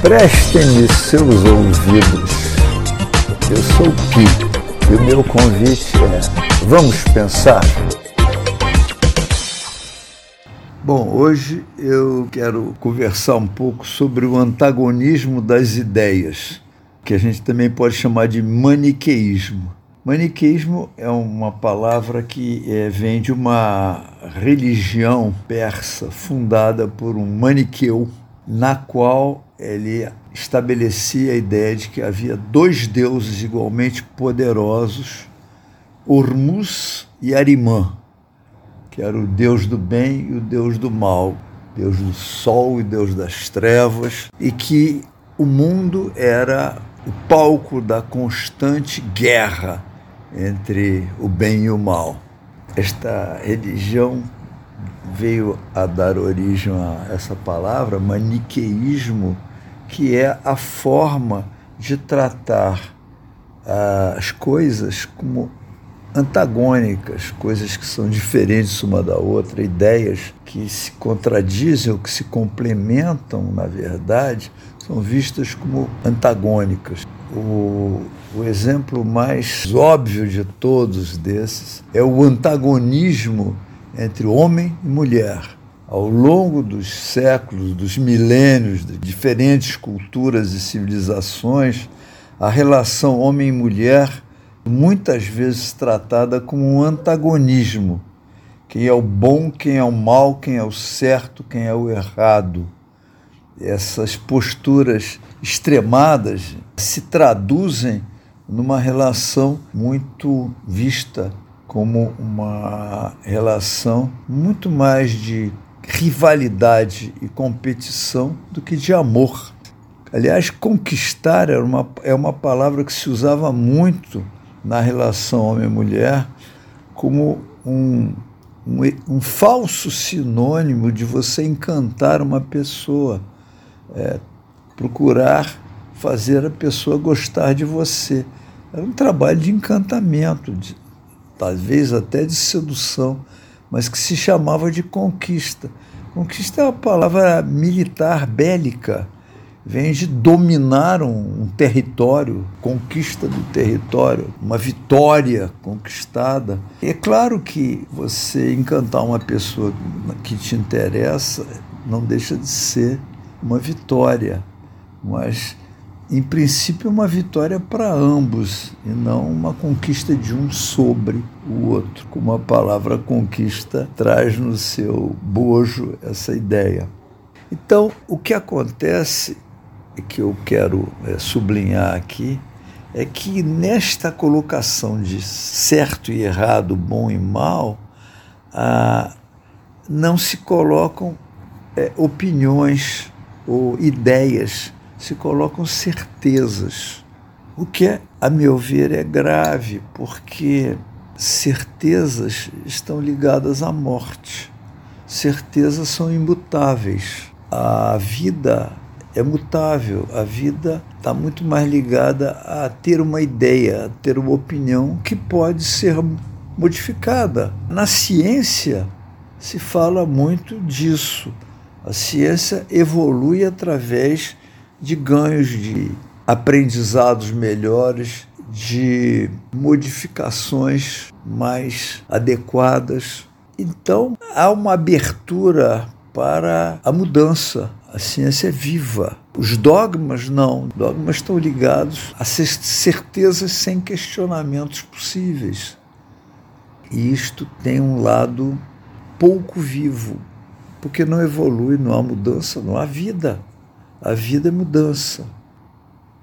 Prestem-me seus ouvidos. Eu sou o Pi e o meu convite é: vamos pensar? Bom, hoje eu quero conversar um pouco sobre o antagonismo das ideias, que a gente também pode chamar de maniqueísmo. Maniqueísmo é uma palavra que é, vem de uma religião persa fundada por um maniqueu, na qual ele estabelecia a ideia de que havia dois deuses igualmente poderosos, Hormuz e Arimã, que era o deus do bem e o deus do mal, deus do sol e deus das trevas, e que o mundo era o palco da constante guerra entre o bem e o mal. Esta religião veio a dar origem a essa palavra, maniqueísmo, que é a forma de tratar as coisas como antagônicas, coisas que são diferentes uma da outra, ideias que se contradizem ou que se complementam, na verdade, são vistas como antagônicas. O, o exemplo mais óbvio de todos desses é o antagonismo entre homem e mulher. Ao longo dos séculos, dos milênios, de diferentes culturas e civilizações, a relação homem e mulher muitas vezes tratada como um antagonismo. Quem é o bom, quem é o mal, quem é o certo, quem é o errado. Essas posturas extremadas se traduzem numa relação muito vista como uma relação muito mais de rivalidade e competição do que de amor. Aliás, conquistar era uma, é uma palavra que se usava muito na relação homem-mulher como um, um, um, falso sinônimo de você encantar uma pessoa, é, procurar fazer a pessoa gostar de você. Era um trabalho de encantamento, de, talvez até de sedução, mas que se chamava de conquista. Conquista é uma palavra militar, bélica, vem de dominar um, um, território, conquista do território, uma vitória conquistada. E é claro que você encantar uma pessoa que te interessa não deixa de ser uma vitória, mas em princípio, uma vitória para ambos e não uma conquista de um sobre o outro, como a palavra conquista traz no seu bojo essa ideia. Então, o que acontece que eu quero é, sublinhar aqui é que nesta colocação de certo e errado, bom e mal, ah, não se colocam é, opiniões ou ideias se colocam certezas, o que, a meu ver, é grave, porque certezas estão ligadas à morte. Certezas são imutáveis. A vida é mutável, a vida está muito mais ligada a ter uma ideia, a ter uma opinião que pode ser modificada. Na ciência se fala muito disso. A ciência evolui através de ganhos de aprendizados melhores, de modificações mais adequadas. Então, há uma abertura para a mudança. A ciência é viva. Os dogmas não. Dogmas estão ligados a certezas sem questionamentos possíveis. E isto tem um lado pouco vivo, porque não evolui, não há mudança, não há vida. A vida é mudança.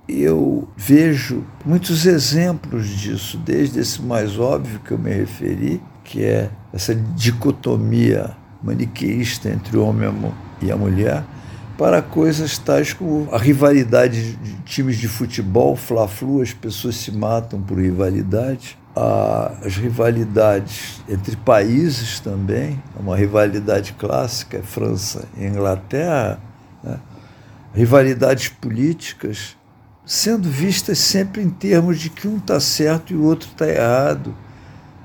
Eu vejo muitos exemplos disso, desde esse mais óbvio que eu me referi, que é essa dicotomia maniqueísta entre o homem e a mulher, para coisas tais como a rivalidade de times de futebol, fla-flu, as pessoas se matam por rivalidade, as rivalidades entre países também, é uma rivalidade clássica, França e Inglaterra, né? Rivalidades políticas sendo vistas sempre em termos de que um está certo e o outro está errado,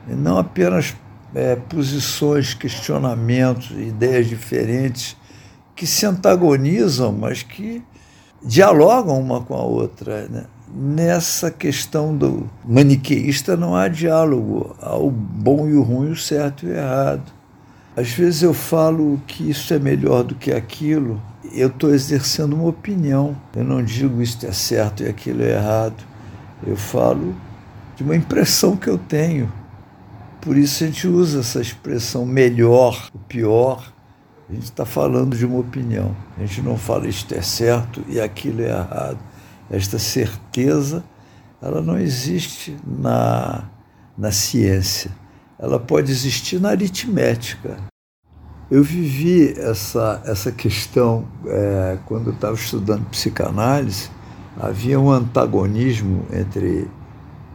e não apenas é, posições, questionamentos, ideias diferentes que se antagonizam, mas que dialogam uma com a outra. Né? Nessa questão do maniqueísta não há diálogo, há o bom e o ruim, o certo e o errado. Às vezes eu falo que isso é melhor do que aquilo, eu estou exercendo uma opinião. Eu não digo isto é certo e aquilo é errado. Eu falo de uma impressão que eu tenho. Por isso a gente usa essa expressão melhor, o pior. A gente está falando de uma opinião. A gente não fala isto é certo e aquilo é errado. Esta certeza, ela não existe na, na ciência. Ela pode existir na aritmética. Eu vivi essa, essa questão é, quando eu estava estudando psicanálise. Havia um antagonismo entre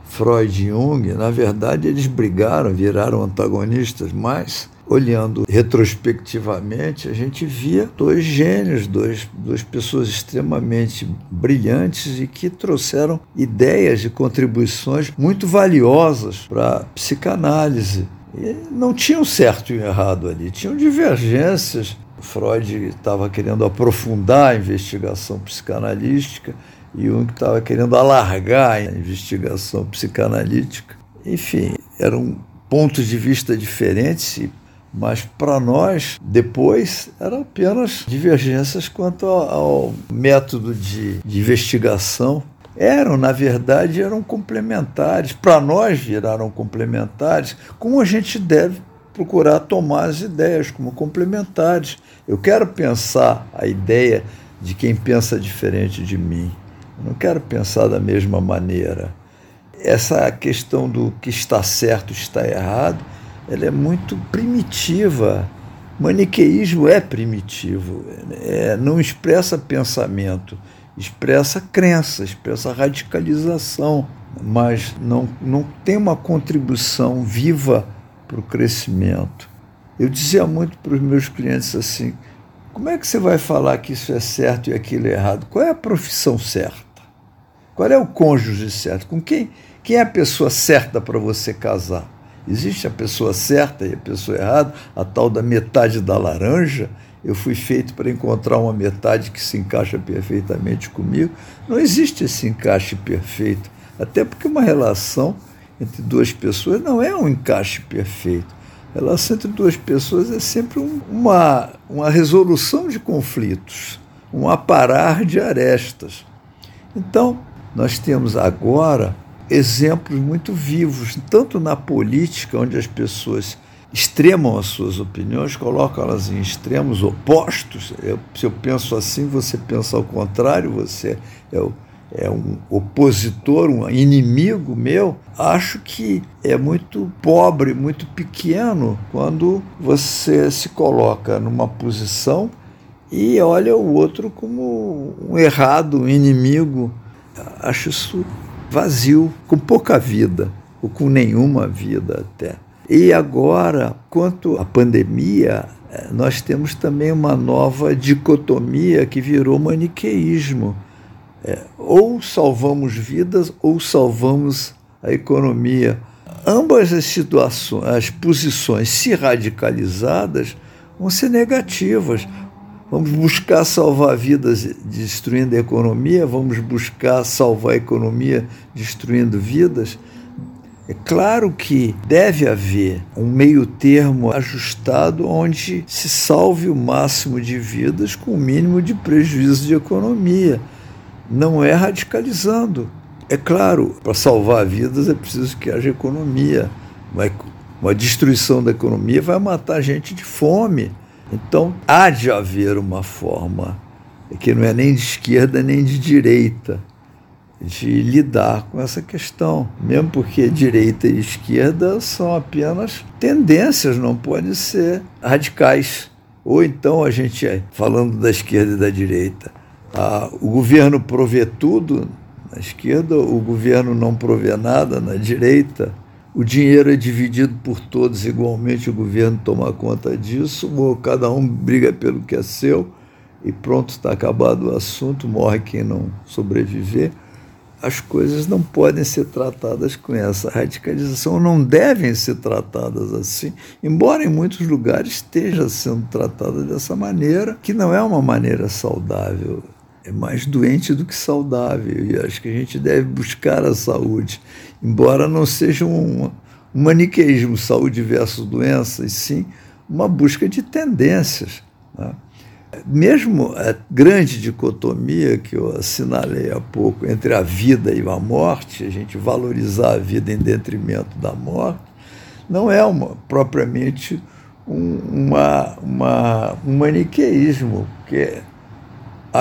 Freud e Jung. Na verdade, eles brigaram, viraram antagonistas, mas olhando retrospectivamente, a gente via dois gênios, dois, duas pessoas extremamente brilhantes e que trouxeram ideias e contribuições muito valiosas para a psicanálise. E não tinham certo e errado ali, tinham divergências. Freud estava querendo aprofundar a investigação psicanalística e Jung estava querendo alargar a investigação psicanalítica. Enfim, eram pontos de vista diferentes, mas para nós, depois, eram apenas divergências quanto ao método de, de investigação eram, na verdade, eram complementares. Para nós viraram complementares, como a gente deve procurar tomar as ideias como complementares. Eu quero pensar a ideia de quem pensa diferente de mim. Eu não quero pensar da mesma maneira. Essa questão do que está certo, está errado, ela é muito primitiva. Maniqueísmo é primitivo, é, não expressa pensamento expressa crença, expressa radicalização, mas não, não tem uma contribuição viva para o crescimento. Eu dizia muito para os meus clientes assim: como é que você vai falar que isso é certo e aquilo é errado? Qual é a profissão certa? Qual é o cônjuge certo? Com quem, quem é a pessoa certa para você casar? Existe a pessoa certa e a pessoa errada, a tal da metade da laranja? Eu fui feito para encontrar uma metade que se encaixa perfeitamente comigo. Não existe esse encaixe perfeito, até porque uma relação entre duas pessoas não é um encaixe perfeito. A relação entre duas pessoas é sempre um, uma, uma resolução de conflitos, um aparar de arestas. Então, nós temos agora exemplos muito vivos, tanto na política, onde as pessoas extremam as suas opiniões, colocam elas em extremos opostos. Eu, se eu penso assim, você pensa ao contrário, você é, é um opositor, um inimigo meu. Acho que é muito pobre, muito pequeno quando você se coloca numa posição e olha o outro como um errado, um inimigo. Acho isso vazio, com pouca vida, ou com nenhuma vida até. E agora, quanto à pandemia, eh, nós temos também uma nova dicotomia que virou maniqueísmo. É, ou salvamos vidas ou salvamos a economia. Ambas as situações, as posições, se radicalizadas, vão ser negativas. Vamos buscar salvar vidas destruindo a economia, vamos buscar salvar a economia destruindo vidas. É claro que deve haver um meio termo ajustado onde se salve o máximo de vidas com o mínimo de prejuízo de economia. Não é radicalizando. É claro, para salvar vidas é preciso que haja economia. Uma, uma destruição da economia vai matar gente de fome. Então, há de haver uma forma que não é nem de esquerda nem de direita de lidar com essa questão, mesmo porque direita e esquerda são apenas tendências, não podem ser radicais. Ou então a gente, falando da esquerda e da direita, a, o governo provê tudo na esquerda, o governo não provê nada na direita, o dinheiro é dividido por todos igualmente, o governo toma conta disso, ou cada um briga pelo que é seu e pronto, está acabado o assunto, morre quem não sobreviver as coisas não podem ser tratadas com essa radicalização, não devem ser tratadas assim, embora em muitos lugares esteja sendo tratada dessa maneira, que não é uma maneira saudável. é mais doente do que saudável. E acho que a gente deve buscar a saúde, embora não seja um, maniqueísmo, saúde versus doença, e sim uma busca de tendências. Né? Mesmo a grande dicotomia que eu assinalei há pouco entre a vida e a morte, a gente valorizar a vida em detrimento da morte, não é uma, propriamente um, uma, uma, um maniqueísmo, porque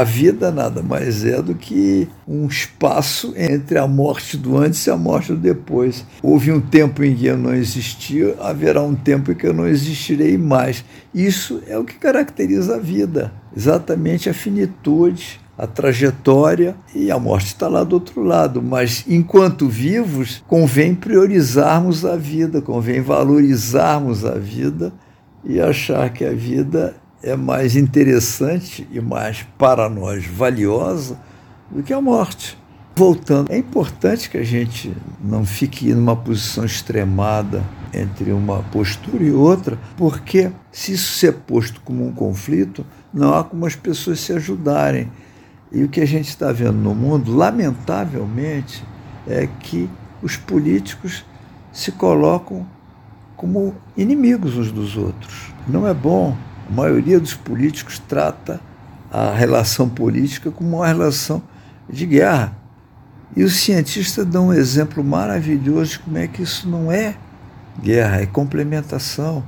a vida nada mais é do que um espaço entre a morte do antes e a morte do depois. Houve um tempo em que eu não existia, haverá um tempo em que eu não existirei mais. Isso é o que caracteriza a vida, exatamente a finitude, a trajetória e a morte está lá do outro lado. Mas enquanto vivos, convém priorizarmos a vida, convém valorizarmos a vida e achar que a vida é mais interessante e mais para nós valiosa do que a morte. Voltando, é importante que a gente não fique numa posição extremada entre uma postura e outra, porque se isso ser posto como um conflito, não há como as pessoas se ajudarem. E o que a gente está vendo no mundo, lamentavelmente, é que os políticos se colocam como inimigos uns dos outros. Não é bom. A maioria dos políticos trata a relação política como uma relação de guerra. E os cientistas dão um exemplo maravilhoso de como é que isso não é guerra, é complementação.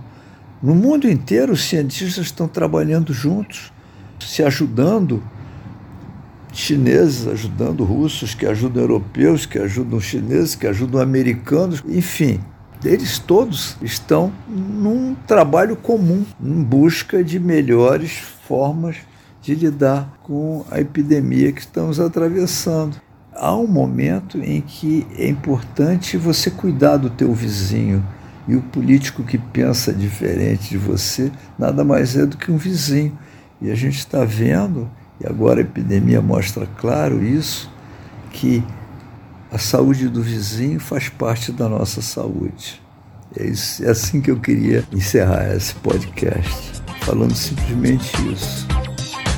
No mundo inteiro, os cientistas estão trabalhando juntos, se ajudando. Chineses ajudando russos, que ajudam europeus, que ajudam chineses, que ajudam americanos, enfim, eles todos estão num trabalho comum, em busca de melhores formas de lidar com a epidemia que estamos atravessando. Há um momento em que é importante você cuidar do teu vizinho. E o político que pensa diferente de você nada mais é do que um vizinho. E a gente está vendo, e agora a epidemia mostra claro isso, que a saúde do vizinho faz parte da nossa saúde. É, isso, é assim que eu queria encerrar esse podcast, falando simplesmente isso.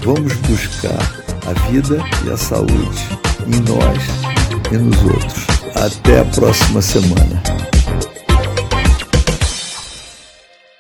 Vamos buscar a vida e a saúde em nós e nos outros. Até a próxima semana.